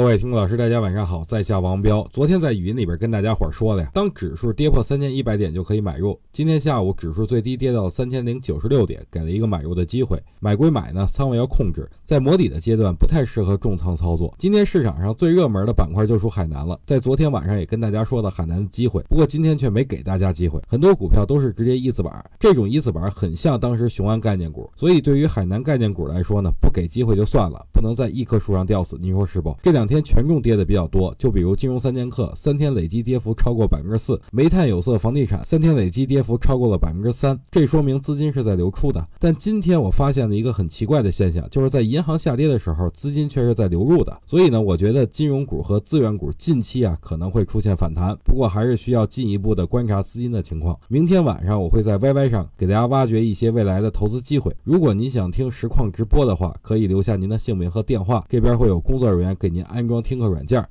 各位听众老师，大家晚上好，在下王彪。昨天在语音里边跟大家伙儿说的呀，当指数跌破三千一百点就可以买入。今天下午指数最低跌到了三千零九十六点，给了一个买入的机会。买归买呢，仓位要控制，在磨底的阶段不太适合重仓操作。今天市场上最热门的板块就属海南了，在昨天晚上也跟大家说了海南的机会，不过今天却没给大家机会，很多股票都是直接一字板，这种一字板很像当时雄安概念股，所以对于海南概念股来说呢，不给机会就算了，不能在一棵树上吊死，您说是不？这两天权重跌的比较多，就比如金融三剑客，三天累计跌幅超过百分之四；煤炭、有色、房地产三天累计跌幅超过了百分之三，这说明资金是在流出的。但今天我发现了一个很奇怪的现象，就是在银行下跌的时候，资金却是在流入的。所以呢，我觉得金融股和资源股近期啊可能会出现反弹，不过还是需要进一步的观察资金的情况。明天晚上我会在 YY 上给大家挖掘一些未来的投资机会。如果您想听实况直播的话，可以留下您的姓名和电话，这边会有工作人员给您安装听课软件。